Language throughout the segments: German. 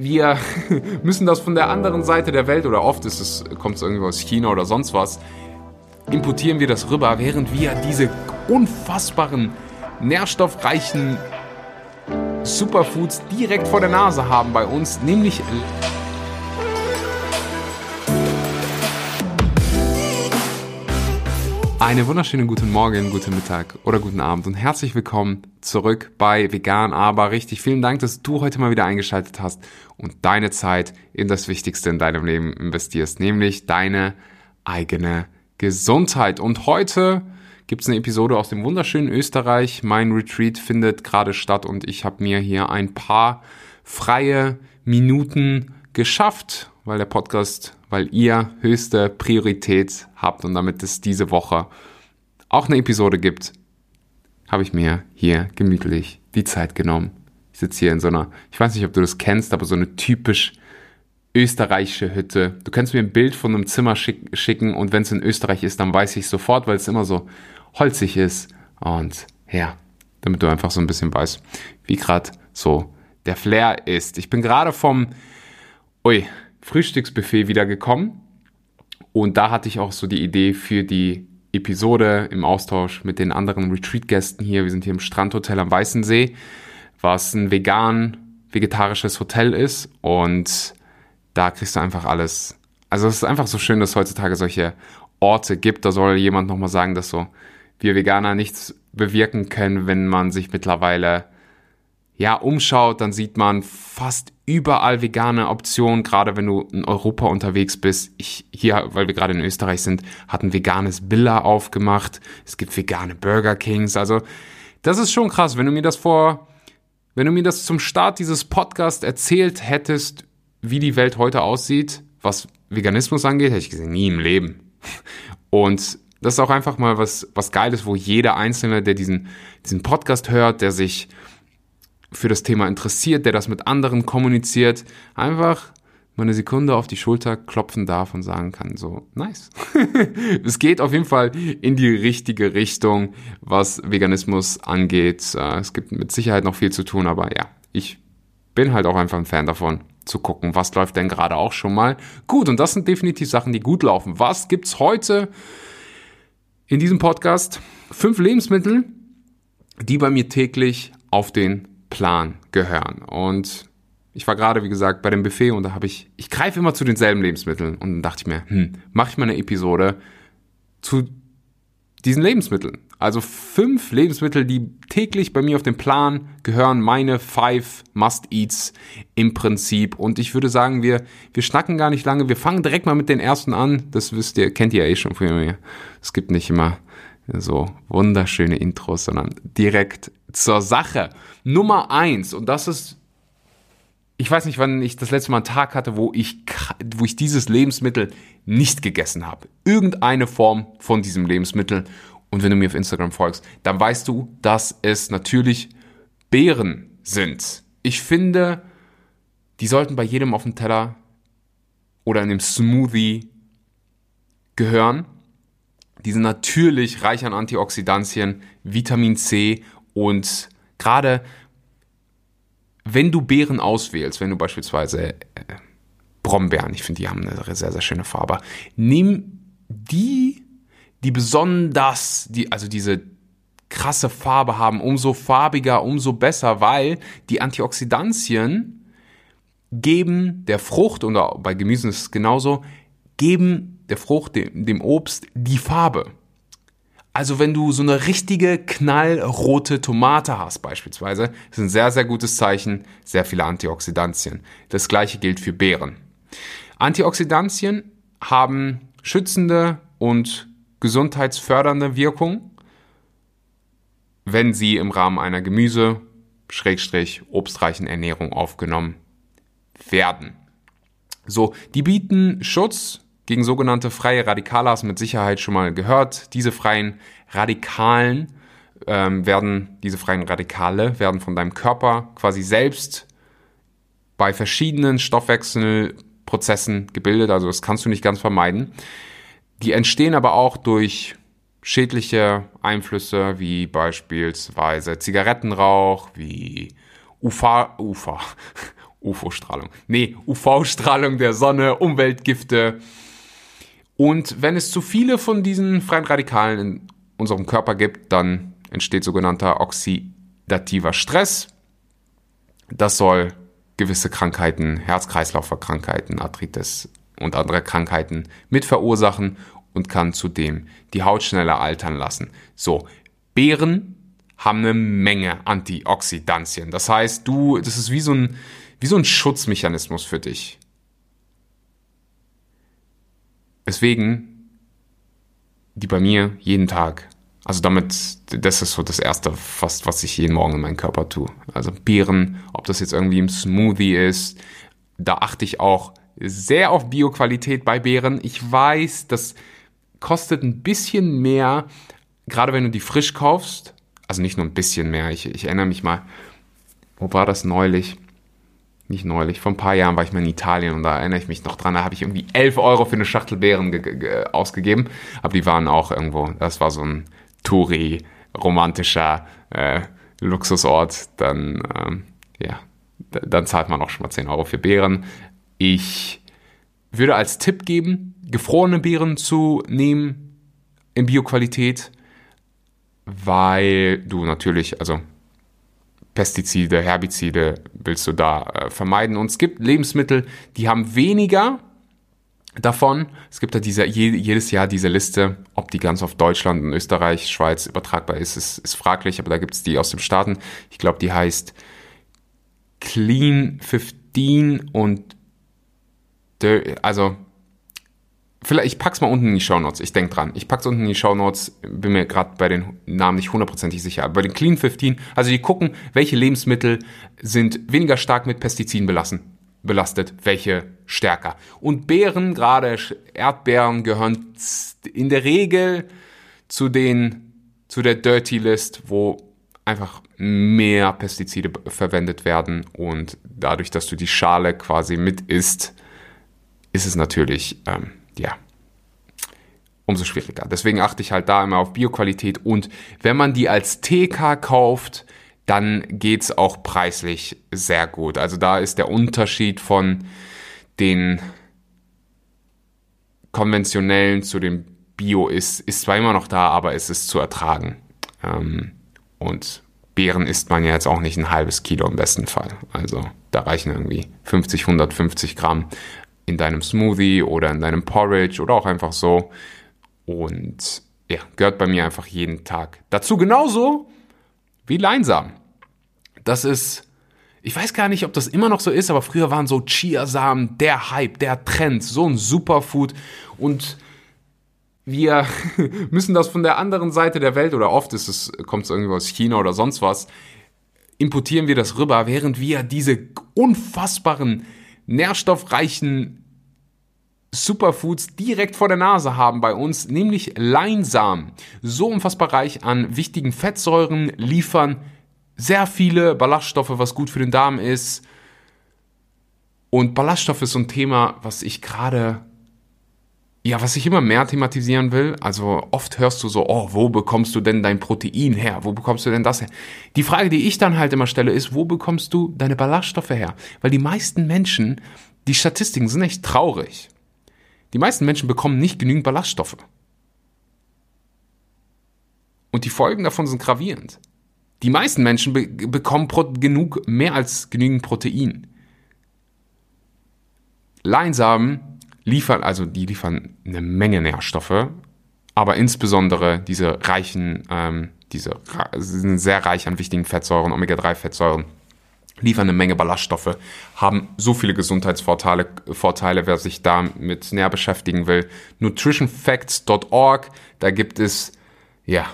wir müssen das von der anderen Seite der Welt oder oft ist es, kommt es irgendwo aus China oder sonst was, importieren wir das rüber, während wir diese unfassbaren, nährstoffreichen Superfoods direkt vor der Nase haben bei uns, nämlich Eine wunderschöne guten Morgen, guten Mittag oder guten Abend und herzlich willkommen zurück bei Vegan Aber richtig. Vielen Dank, dass du heute mal wieder eingeschaltet hast und deine Zeit in das Wichtigste in deinem Leben investierst, nämlich deine eigene Gesundheit. Und heute gibt es eine Episode aus dem wunderschönen Österreich. Mein Retreat findet gerade statt und ich habe mir hier ein paar freie Minuten geschafft, weil der Podcast weil ihr höchste Priorität habt und damit es diese Woche auch eine Episode gibt, habe ich mir hier gemütlich die Zeit genommen. Ich sitze hier in so einer, ich weiß nicht, ob du das kennst, aber so eine typisch österreichische Hütte. Du kannst mir ein Bild von einem Zimmer schick, schicken und wenn es in Österreich ist, dann weiß ich sofort, weil es immer so holzig ist. Und ja, damit du einfach so ein bisschen weißt, wie gerade so der Flair ist. Ich bin gerade vom, ui, Frühstücksbuffet wieder gekommen. Und da hatte ich auch so die Idee für die Episode im Austausch mit den anderen Retreat-Gästen hier. Wir sind hier im Strandhotel am Weißensee, was ein vegan, vegetarisches Hotel ist. Und da kriegst du einfach alles. Also es ist einfach so schön, dass es heutzutage solche Orte gibt. Da soll jemand nochmal sagen, dass so wir Veganer nichts bewirken können, wenn man sich mittlerweile ja umschaut, dann sieht man fast überall vegane Optionen, gerade wenn du in Europa unterwegs bist. Ich hier, weil wir gerade in Österreich sind, hat ein veganes Billa aufgemacht. Es gibt vegane Burger Kings. Also das ist schon krass, wenn du mir das vor, wenn du mir das zum Start dieses Podcasts erzählt hättest, wie die Welt heute aussieht, was Veganismus angeht, hätte ich gesehen, nie im Leben. Und das ist auch einfach mal was, was Geiles, wo jeder Einzelne, der diesen, diesen Podcast hört, der sich für das Thema interessiert, der das mit anderen kommuniziert, einfach mal eine Sekunde auf die Schulter klopfen darf und sagen kann, so, nice. es geht auf jeden Fall in die richtige Richtung, was Veganismus angeht. Äh, es gibt mit Sicherheit noch viel zu tun, aber ja, ich bin halt auch einfach ein Fan davon zu gucken, was läuft denn gerade auch schon mal gut. Und das sind definitiv Sachen, die gut laufen. Was gibt's heute in diesem Podcast? Fünf Lebensmittel, die bei mir täglich auf den Plan gehören. Und ich war gerade, wie gesagt, bei dem Buffet und da habe ich, ich greife immer zu denselben Lebensmitteln. Und dann dachte ich mir, hm, mache ich mal eine Episode zu diesen Lebensmitteln. Also fünf Lebensmittel, die täglich bei mir auf den Plan gehören, meine five Must-Eats im Prinzip. Und ich würde sagen, wir, wir schnacken gar nicht lange. Wir fangen direkt mal mit den ersten an. Das wisst ihr, kennt ihr ja eh schon von mir. Es gibt nicht immer so wunderschöne Intros, sondern direkt zur Sache. Nummer eins, und das ist, ich weiß nicht, wann ich das letzte Mal einen Tag hatte, wo ich, wo ich dieses Lebensmittel nicht gegessen habe. Irgendeine Form von diesem Lebensmittel. Und wenn du mir auf Instagram folgst, dann weißt du, dass es natürlich Beeren sind. Ich finde, die sollten bei jedem auf dem Teller oder in dem Smoothie gehören. Die sind natürlich reich an Antioxidantien, Vitamin C und gerade wenn du Beeren auswählst, wenn du beispielsweise äh, Brombeeren, ich finde, die haben eine sehr, sehr schöne Farbe, nimm die, die besonders, die, also diese krasse Farbe haben, umso farbiger, umso besser, weil die Antioxidantien geben der Frucht, und bei Gemüsen ist es genauso, geben der Frucht, dem, dem Obst, die Farbe. Also wenn du so eine richtige knallrote Tomate hast beispielsweise, ist ein sehr, sehr gutes Zeichen, sehr viele Antioxidantien. Das gleiche gilt für Beeren. Antioxidantien haben schützende und gesundheitsfördernde Wirkung, wenn sie im Rahmen einer Gemüse, Schrägstrich, obstreichen Ernährung aufgenommen werden. So, die bieten Schutz gegen sogenannte freie Radikale hast du mit Sicherheit schon mal gehört. Diese freien Radikalen ähm, werden, diese freien Radikale werden von deinem Körper quasi selbst bei verschiedenen Stoffwechselprozessen gebildet, also das kannst du nicht ganz vermeiden. Die entstehen aber auch durch schädliche Einflüsse wie beispielsweise Zigarettenrauch, wie UFA, UFA, UFO-Strahlung. Nee, UV-Strahlung der Sonne, Umweltgifte. Und wenn es zu viele von diesen freien Radikalen in unserem Körper gibt, dann entsteht sogenannter oxidativer Stress. Das soll gewisse Krankheiten, Herz-Kreislauf-Krankheiten, Arthritis und andere Krankheiten mit verursachen und kann zudem die Haut schneller altern lassen. So, Beeren haben eine Menge Antioxidantien. Das heißt, du, das ist wie so ein, wie so ein Schutzmechanismus für dich. Deswegen, die bei mir jeden Tag. Also damit, das ist so das erste fast, was ich jeden Morgen in meinen Körper tue. Also Beeren, ob das jetzt irgendwie im Smoothie ist, da achte ich auch sehr auf Bioqualität bei Beeren. Ich weiß, das kostet ein bisschen mehr, gerade wenn du die frisch kaufst. Also nicht nur ein bisschen mehr. Ich, ich erinnere mich mal, wo war das neulich? Nicht neulich, vor ein paar Jahren war ich mal in Italien und da erinnere ich mich noch dran, da habe ich irgendwie 11 Euro für eine Schachtel Beeren ausgegeben. Aber die waren auch irgendwo, das war so ein Touri, romantischer äh, Luxusort. Dann, ähm, ja, dann zahlt man auch schon mal 10 Euro für Beeren. Ich würde als Tipp geben, gefrorene Beeren zu nehmen in Bioqualität, weil du natürlich, also Pestizide, Herbizide willst du da äh, vermeiden. Und es gibt Lebensmittel, die haben weniger davon. Es gibt da diese, jedes Jahr diese Liste, ob die ganz auf Deutschland und Österreich, Schweiz übertragbar ist, ist, ist fraglich, aber da gibt es die aus den Staaten. Ich glaube, die heißt Clean 15 und also vielleicht, ich pack's mal unten in die Show Notes. Ich denk dran. Ich pack's unten in die Show Notes. Bin mir gerade bei den Namen nicht hundertprozentig sicher. Aber bei den Clean 15, also die gucken, welche Lebensmittel sind weniger stark mit Pestiziden belassen, belastet, welche stärker. Und Beeren, gerade Erdbeeren, gehören in der Regel zu den, zu der Dirty List, wo einfach mehr Pestizide verwendet werden und dadurch, dass du die Schale quasi mit isst, ist es natürlich, ähm, ja, umso schwieriger. Deswegen achte ich halt da immer auf Bioqualität und wenn man die als TK kauft, dann geht's auch preislich sehr gut. Also da ist der Unterschied von den konventionellen zu dem Bio ist, ist zwar immer noch da, aber es ist zu ertragen. Ähm, und Beeren isst man ja jetzt auch nicht ein halbes Kilo im besten Fall. Also da reichen irgendwie 50, 150 Gramm in deinem Smoothie oder in deinem Porridge oder auch einfach so. Und ja, gehört bei mir einfach jeden Tag dazu. Genauso wie Leinsamen. Das ist, ich weiß gar nicht, ob das immer noch so ist, aber früher waren so Chiasamen der Hype, der Trend, so ein Superfood. Und wir müssen das von der anderen Seite der Welt, oder oft ist es, kommt es irgendwo aus China oder sonst was, importieren wir das rüber, während wir diese unfassbaren nährstoffreichen Superfoods direkt vor der Nase haben bei uns, nämlich Leinsamen. So unfassbar reich an wichtigen Fettsäuren, liefern sehr viele Ballaststoffe, was gut für den Darm ist. Und Ballaststoffe ist so ein Thema, was ich gerade, ja, was ich immer mehr thematisieren will. Also oft hörst du so, oh, wo bekommst du denn dein Protein her? Wo bekommst du denn das her? Die Frage, die ich dann halt immer stelle, ist, wo bekommst du deine Ballaststoffe her? Weil die meisten Menschen, die Statistiken sind echt traurig. Die meisten Menschen bekommen nicht genügend Ballaststoffe. Und die Folgen davon sind gravierend. Die meisten Menschen be bekommen genug, mehr als genügend Protein. Leinsamen liefern, also die liefern eine Menge Nährstoffe, aber insbesondere diese reichen, ähm, diese sind sehr reich an wichtigen Fettsäuren, Omega-3-Fettsäuren liefern eine Menge Ballaststoffe, haben so viele Gesundheitsvorteile, Vorteile, wer sich damit näher beschäftigen will. Nutritionfacts.org, da gibt es, ja,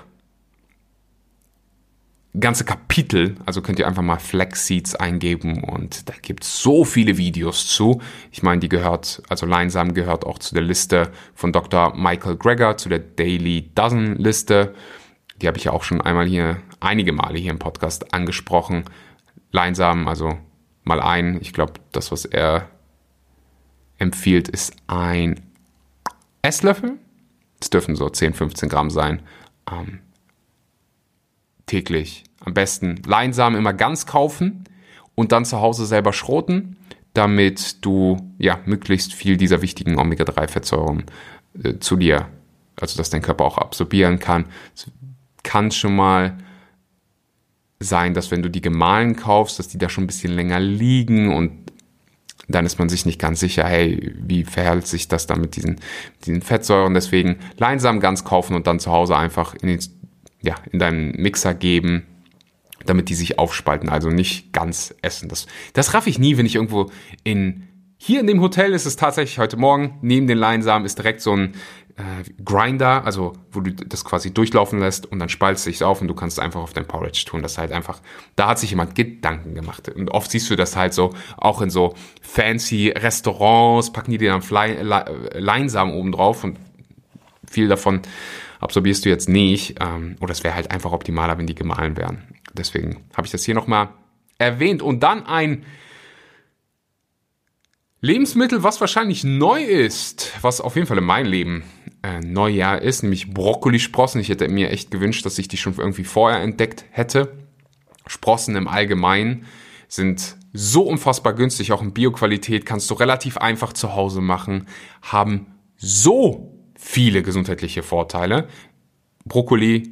ganze Kapitel, also könnt ihr einfach mal Flaxseeds eingeben und da gibt es so viele Videos zu. Ich meine, die gehört, also Leinsam gehört auch zu der Liste von Dr. Michael Greger, zu der Daily Dozen Liste. Die habe ich ja auch schon einmal hier, einige Male hier im Podcast angesprochen. Leinsamen, also mal ein. Ich glaube, das, was er empfiehlt, ist ein Esslöffel. Es dürfen so 10, 15 Gramm sein. Ähm, täglich. Am besten Leinsamen immer ganz kaufen und dann zu Hause selber schroten, damit du ja möglichst viel dieser wichtigen Omega-3-Fettsäuren äh, zu dir, also dass dein Körper auch absorbieren kann. Es kann schon mal sein, dass wenn du die gemahlen kaufst, dass die da schon ein bisschen länger liegen und dann ist man sich nicht ganz sicher, hey, wie verhält sich das dann mit diesen, diesen Fettsäuren? Deswegen Leinsamen ganz kaufen und dann zu Hause einfach in, den, ja, in deinen Mixer geben, damit die sich aufspalten, also nicht ganz essen. Das, das raff ich nie, wenn ich irgendwo in hier in dem Hotel ist es tatsächlich heute Morgen, neben den Leinsamen ist direkt so ein äh, Grinder, also wo du das quasi durchlaufen lässt und dann spalzt sich auf und du kannst es einfach auf dein Porridge tun. Das ist halt einfach, da hat sich jemand Gedanken gemacht. Und oft siehst du das halt so, auch in so fancy Restaurants, packen die dir dann Fly, Leinsamen oben drauf und viel davon absorbierst du jetzt nicht. Ähm, oder es wäre halt einfach optimaler, wenn die gemahlen wären. Deswegen habe ich das hier nochmal erwähnt. Und dann ein Lebensmittel, was wahrscheinlich neu ist, was auf jeden Fall in meinem Leben äh, Neujahr ist, nämlich Brokkolisprossen. Ich hätte mir echt gewünscht, dass ich die schon irgendwie vorher entdeckt hätte. Sprossen im Allgemeinen sind so unfassbar günstig, auch in Bioqualität, kannst du relativ einfach zu Hause machen, haben so viele gesundheitliche Vorteile. Brokkoli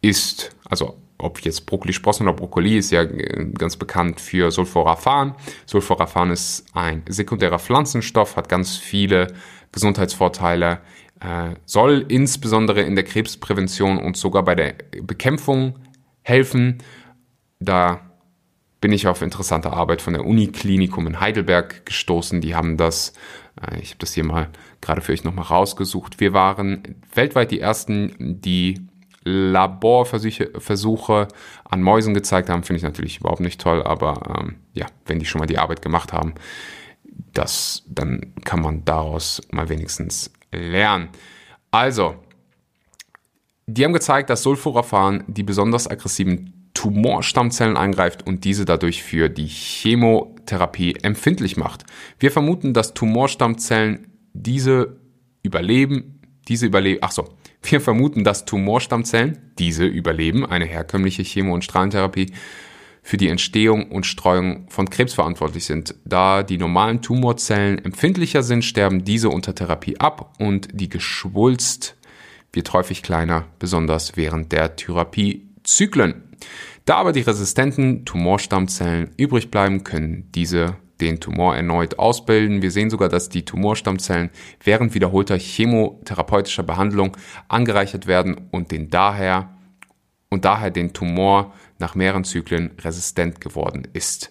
ist, also ob jetzt Brokkolisprossen oder Brokkoli, ist ja äh, ganz bekannt für Sulforaphan. Sulforaphan ist ein sekundärer Pflanzenstoff, hat ganz viele Gesundheitsvorteile, äh, soll insbesondere in der Krebsprävention und sogar bei der Bekämpfung helfen. Da bin ich auf interessante Arbeit von der Uniklinikum in Heidelberg gestoßen. Die haben das, äh, ich habe das hier mal gerade für euch nochmal rausgesucht. Wir waren weltweit die ersten, die Laborversuche an Mäusen gezeigt haben, finde ich natürlich überhaupt nicht toll, aber ähm, ja, wenn die schon mal die Arbeit gemacht haben, das, dann kann man daraus mal wenigstens lernen. Also, die haben gezeigt, dass Sulforaphan die besonders aggressiven Tumorstammzellen angreift und diese dadurch für die Chemotherapie empfindlich macht. Wir vermuten, dass Tumorstammzellen diese überleben, diese überleben, ach so, wir vermuten, dass Tumorstammzellen, diese überleben, eine herkömmliche Chemo- und Strahlentherapie, für die Entstehung und Streuung von Krebs verantwortlich sind. Da die normalen Tumorzellen empfindlicher sind, sterben diese unter Therapie ab und die Geschwulst wird häufig kleiner, besonders während der Therapiezyklen. Da aber die resistenten Tumorstammzellen übrig bleiben, können diese den Tumor erneut ausbilden. Wir sehen sogar, dass die Tumorstammzellen während wiederholter chemotherapeutischer Behandlung angereichert werden und den daher und daher den Tumor nach mehreren Zyklen resistent geworden ist.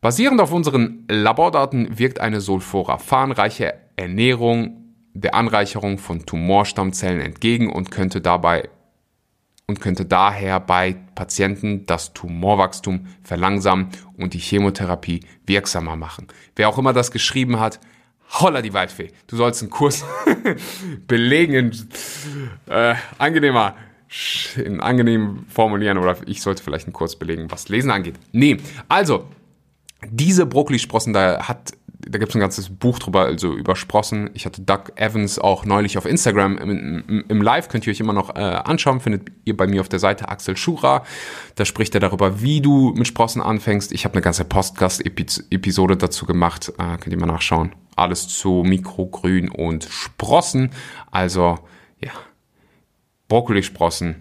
Basierend auf unseren Labordaten wirkt eine sulforaphanreiche Ernährung der Anreicherung von Tumorstammzellen entgegen und könnte dabei und könnte daher bei Patienten das Tumorwachstum verlangsamen und die Chemotherapie wirksamer machen. Wer auch immer das geschrieben hat, holla die Waldfee. Du sollst einen Kurs belegen in äh, angenehmer in angenehm formulieren oder ich sollte vielleicht einen Kurs belegen, was Lesen angeht. Nee, also diese Brokkolisprossen, da hat da gibt es ein ganzes Buch drüber, also über Sprossen. Ich hatte Doug Evans auch neulich auf Instagram im, im, Live, könnt ihr euch immer noch äh, anschauen, findet ihr bei mir auf der Seite Axel Schura. Da spricht er darüber, wie du mit Sprossen anfängst. Ich habe eine ganze Podcast-Episode dazu gemacht, äh, könnt ihr mal nachschauen. Alles zu Mikrogrün und Sprossen. Also, ja, Brokkolisprossen.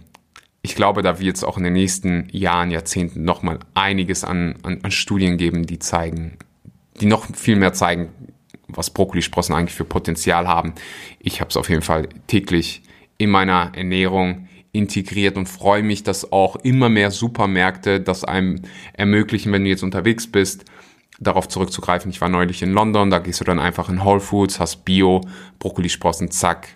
Ich glaube, da wird es auch in den nächsten Jahren, Jahrzehnten nochmal einiges an, an, an Studien geben, die zeigen, die noch viel mehr zeigen, was Brokkolisprossen eigentlich für Potenzial haben. Ich habe es auf jeden Fall täglich in meiner Ernährung integriert und freue mich, dass auch immer mehr Supermärkte das einem ermöglichen, wenn du jetzt unterwegs bist, darauf zurückzugreifen. Ich war neulich in London, da gehst du dann einfach in Whole Foods, hast Bio, Brokkolisprossen, zack.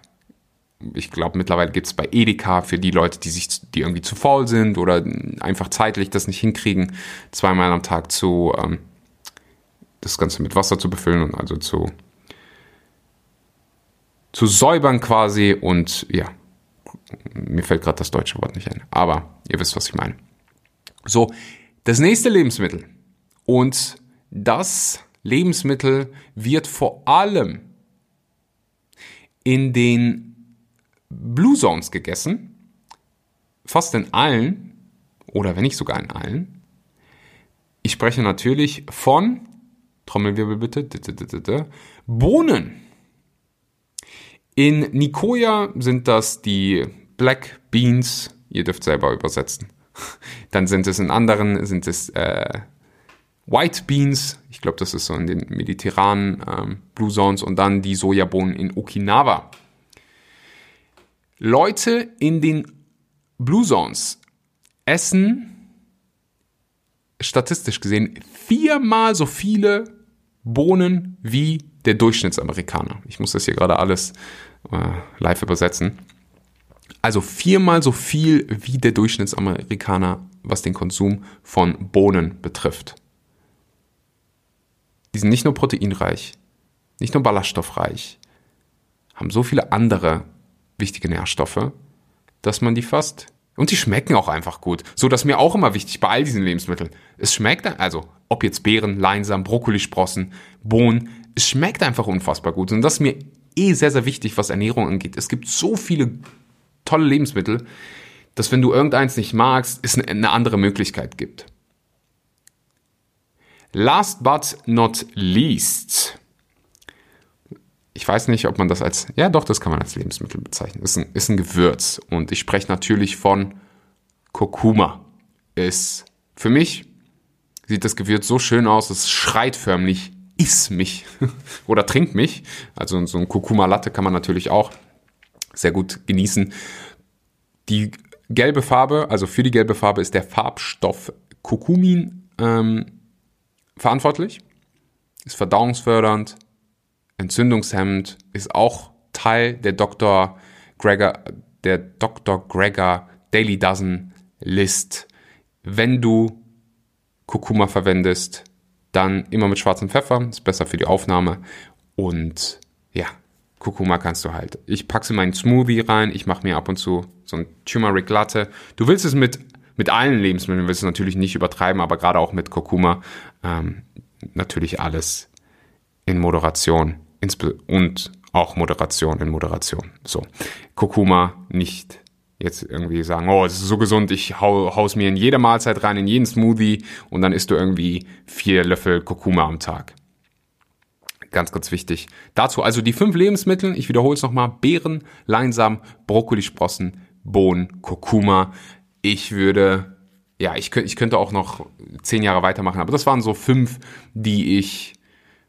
Ich glaube, mittlerweile gibt es bei Edeka für die Leute, die sich, die irgendwie zu faul sind oder einfach zeitlich das nicht hinkriegen, zweimal am Tag zu ähm, das Ganze mit Wasser zu befüllen und also zu, zu säubern quasi und ja, mir fällt gerade das deutsche Wort nicht ein, aber ihr wisst, was ich meine. So, das nächste Lebensmittel und das Lebensmittel wird vor allem in den Blue Zones gegessen, fast in allen oder wenn nicht sogar in allen, Ich spreche natürlich von, Trommelwirbel bitte, Bohnen. In Nicoya sind das die Black Beans. Ihr dürft selber übersetzen. Dann sind es in anderen, sind es äh, White Beans. Ich glaube, das ist so in den mediterranen ähm, Blue Zones. Und dann die Sojabohnen in Okinawa. Leute in den Blue Zones essen statistisch gesehen viermal so viele Bohnen wie der Durchschnittsamerikaner. Ich muss das hier gerade alles äh, live übersetzen. Also viermal so viel wie der Durchschnittsamerikaner, was den Konsum von Bohnen betrifft. Die sind nicht nur proteinreich, nicht nur ballaststoffreich, haben so viele andere wichtige Nährstoffe, dass man die fast und die schmecken auch einfach gut. So, das ist mir auch immer wichtig bei all diesen Lebensmitteln. Es schmeckt, also, ob jetzt Beeren, Leinsamen, Brokkolisprossen, Bohnen, es schmeckt einfach unfassbar gut. Und das ist mir eh sehr, sehr wichtig, was Ernährung angeht. Es gibt so viele tolle Lebensmittel, dass wenn du irgendeins nicht magst, es eine andere Möglichkeit gibt. Last but not least. Ich weiß nicht, ob man das als, ja doch, das kann man als Lebensmittel bezeichnen. Ist ein, ist ein Gewürz. Und ich spreche natürlich von Kurkuma. Ist für mich sieht das Gewürz so schön aus, es schreit förmlich, iss mich oder trink mich. Also so ein Kurkuma-Latte kann man natürlich auch sehr gut genießen. Die gelbe Farbe, also für die gelbe Farbe ist der Farbstoff Kurkumin ähm, verantwortlich. Ist verdauungsfördernd, entzündungshemmend, ist auch Teil der Dr. Gregor, der Dr. Gregor Daily Dozen List. Wenn du Kurkuma verwendest, dann immer mit schwarzem Pfeffer, ist besser für die Aufnahme. Und ja, Kurkuma kannst du halt. Ich packe in meinen Smoothie rein, ich mache mir ab und zu so ein Turmeric Latte. Du willst es mit, mit allen Lebensmitteln, willst es natürlich nicht übertreiben, aber gerade auch mit Kurkuma ähm, natürlich alles in Moderation und auch Moderation in Moderation. So, Kurkuma nicht jetzt irgendwie sagen, oh, es ist so gesund, ich hau, hau's mir in jede Mahlzeit rein, in jeden Smoothie und dann isst du irgendwie vier Löffel Kurkuma am Tag. Ganz, ganz wichtig. Dazu also die fünf Lebensmittel, ich wiederhole es nochmal, Beeren, Leinsamen, Brokkolisprossen, Bohnen, Kurkuma. Ich würde, ja, ich, ich könnte auch noch zehn Jahre weitermachen, aber das waren so fünf, die ich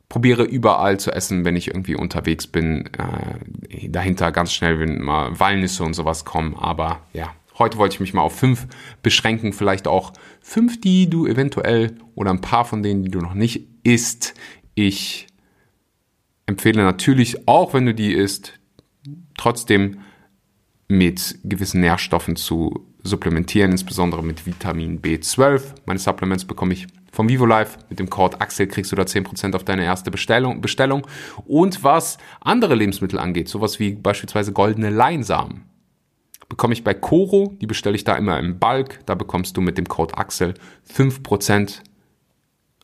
probiere überall zu essen, wenn ich irgendwie unterwegs bin. Äh, dahinter ganz schnell, wenn mal Walnüsse und sowas kommen. Aber ja, heute wollte ich mich mal auf fünf beschränken. Vielleicht auch fünf, die du eventuell oder ein paar von denen, die du noch nicht isst. Ich empfehle natürlich, auch wenn du die isst, trotzdem mit gewissen Nährstoffen zu supplementieren, insbesondere mit Vitamin B12. Meine Supplements bekomme ich vom VivoLife. Mit dem Code Axel kriegst du da 10% auf deine erste Bestellung, Bestellung. Und was andere Lebensmittel angeht, sowas wie beispielsweise goldene Leinsamen, bekomme ich bei Coro, die bestelle ich da immer im Bulk. Da bekommst du mit dem Code Axel 5%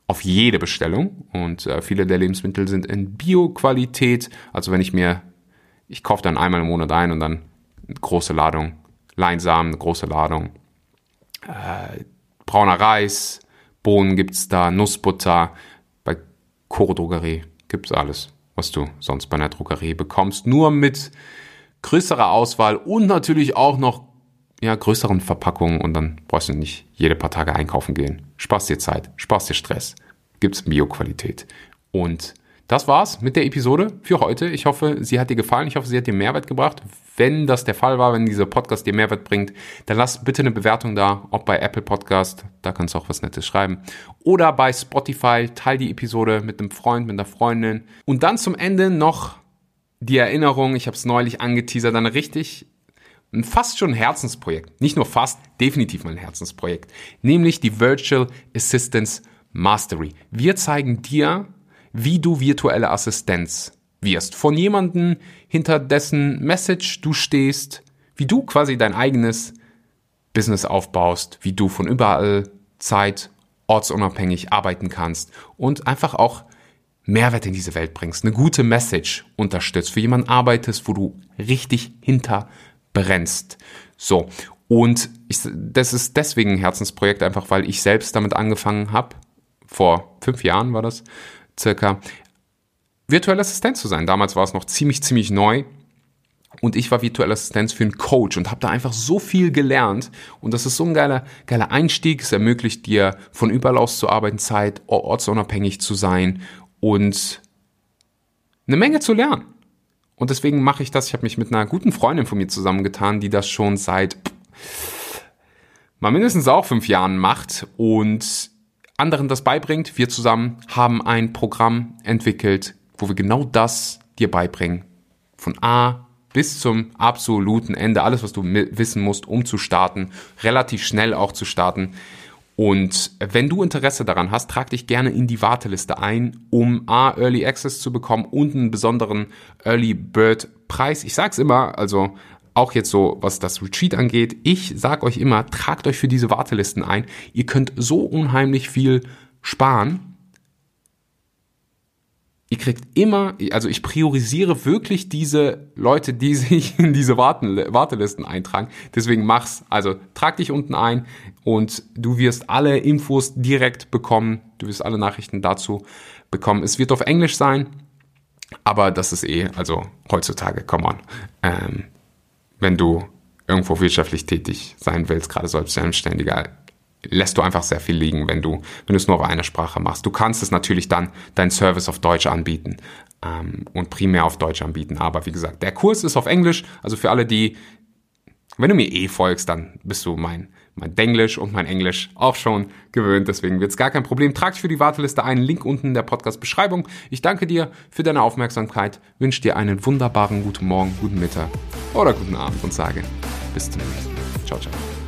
auf jede Bestellung. Und äh, viele der Lebensmittel sind in Bio-Qualität. Also wenn ich mir, ich kaufe dann einmal im Monat ein und dann eine große Ladung Leinsamen, eine große Ladung äh, brauner Reis, Bohnen gibt's da, Nussbutter. Bei Coro Drogerie gibt's alles, was du sonst bei einer Drogerie bekommst. Nur mit größerer Auswahl und natürlich auch noch ja, größeren Verpackungen und dann brauchst du nicht jede paar Tage einkaufen gehen. Spaß dir Zeit, Spaß dir Stress. Gibt's Bio-Qualität. Und das war's mit der Episode für heute. Ich hoffe, sie hat dir gefallen. Ich hoffe, sie hat dir Mehrwert gebracht. Wenn das der Fall war, wenn dieser Podcast dir Mehrwert bringt, dann lass bitte eine Bewertung da, ob bei Apple Podcast, da kannst du auch was Nettes schreiben, oder bei Spotify, teil die Episode mit einem Freund, mit einer Freundin. Und dann zum Ende noch die Erinnerung, ich habe es neulich angeteasert, dann richtig ein fast schon Herzensprojekt. Nicht nur fast, definitiv mein Herzensprojekt. Nämlich die Virtual Assistance Mastery. Wir zeigen dir, wie du virtuelle Assistenz wirst. Von jemandem, hinter dessen Message du stehst, wie du quasi dein eigenes Business aufbaust, wie du von überall Zeit, ortsunabhängig arbeiten kannst und einfach auch Mehrwert in diese Welt bringst, eine gute Message unterstützt, für jemanden arbeitest, wo du richtig hinter brennst. So. Und ich, das ist deswegen ein Herzensprojekt, einfach weil ich selbst damit angefangen habe vor fünf Jahren war das circa, virtuelle Assistent zu sein. Damals war es noch ziemlich, ziemlich neu. Und ich war virtuelle Assistenz für einen Coach und habe da einfach so viel gelernt. Und das ist so ein geiler, geiler Einstieg. Es ermöglicht dir, von überall aus zu arbeiten, Zeit, ortsunabhängig zu sein und eine Menge zu lernen. Und deswegen mache ich das. Ich habe mich mit einer guten Freundin von mir zusammengetan, die das schon seit mal mindestens auch fünf Jahren macht und anderen das beibringt. Wir zusammen haben ein Programm entwickelt, wo wir genau das dir beibringen. Von A bis zum absoluten Ende. Alles, was du wissen musst, um zu starten. Relativ schnell auch zu starten. Und wenn du Interesse daran hast, trag dich gerne in die Warteliste ein, um A, Early Access zu bekommen und einen besonderen Early Bird Preis. Ich sag's immer, also auch jetzt so, was das Retreat angeht. Ich sag euch immer, tragt euch für diese Wartelisten ein. Ihr könnt so unheimlich viel sparen ihr kriegt immer, also ich priorisiere wirklich diese Leute, die sich in diese Warten, Wartelisten eintragen. Deswegen mach's. Also trag dich unten ein und du wirst alle Infos direkt bekommen. Du wirst alle Nachrichten dazu bekommen. Es wird auf Englisch sein, aber das ist eh, also heutzutage, come on. Ähm, wenn du irgendwo wirtschaftlich tätig sein willst, gerade als Selbstständiger, lässt du einfach sehr viel liegen, wenn du, wenn du es nur auf einer Sprache machst. Du kannst es natürlich dann deinen Service auf Deutsch anbieten ähm, und primär auf Deutsch anbieten. Aber wie gesagt, der Kurs ist auf Englisch. Also für alle, die, wenn du mir eh folgst, dann bist du mein mein Denglisch und mein Englisch auch schon gewöhnt. Deswegen wird es gar kein Problem. Trag dich für die Warteliste ein. Link unten in der Podcast-Beschreibung. Ich danke dir für deine Aufmerksamkeit, wünsche dir einen wunderbaren guten Morgen, guten Mittag oder guten Abend und sage bis zum nächsten Mal. Ciao, ciao.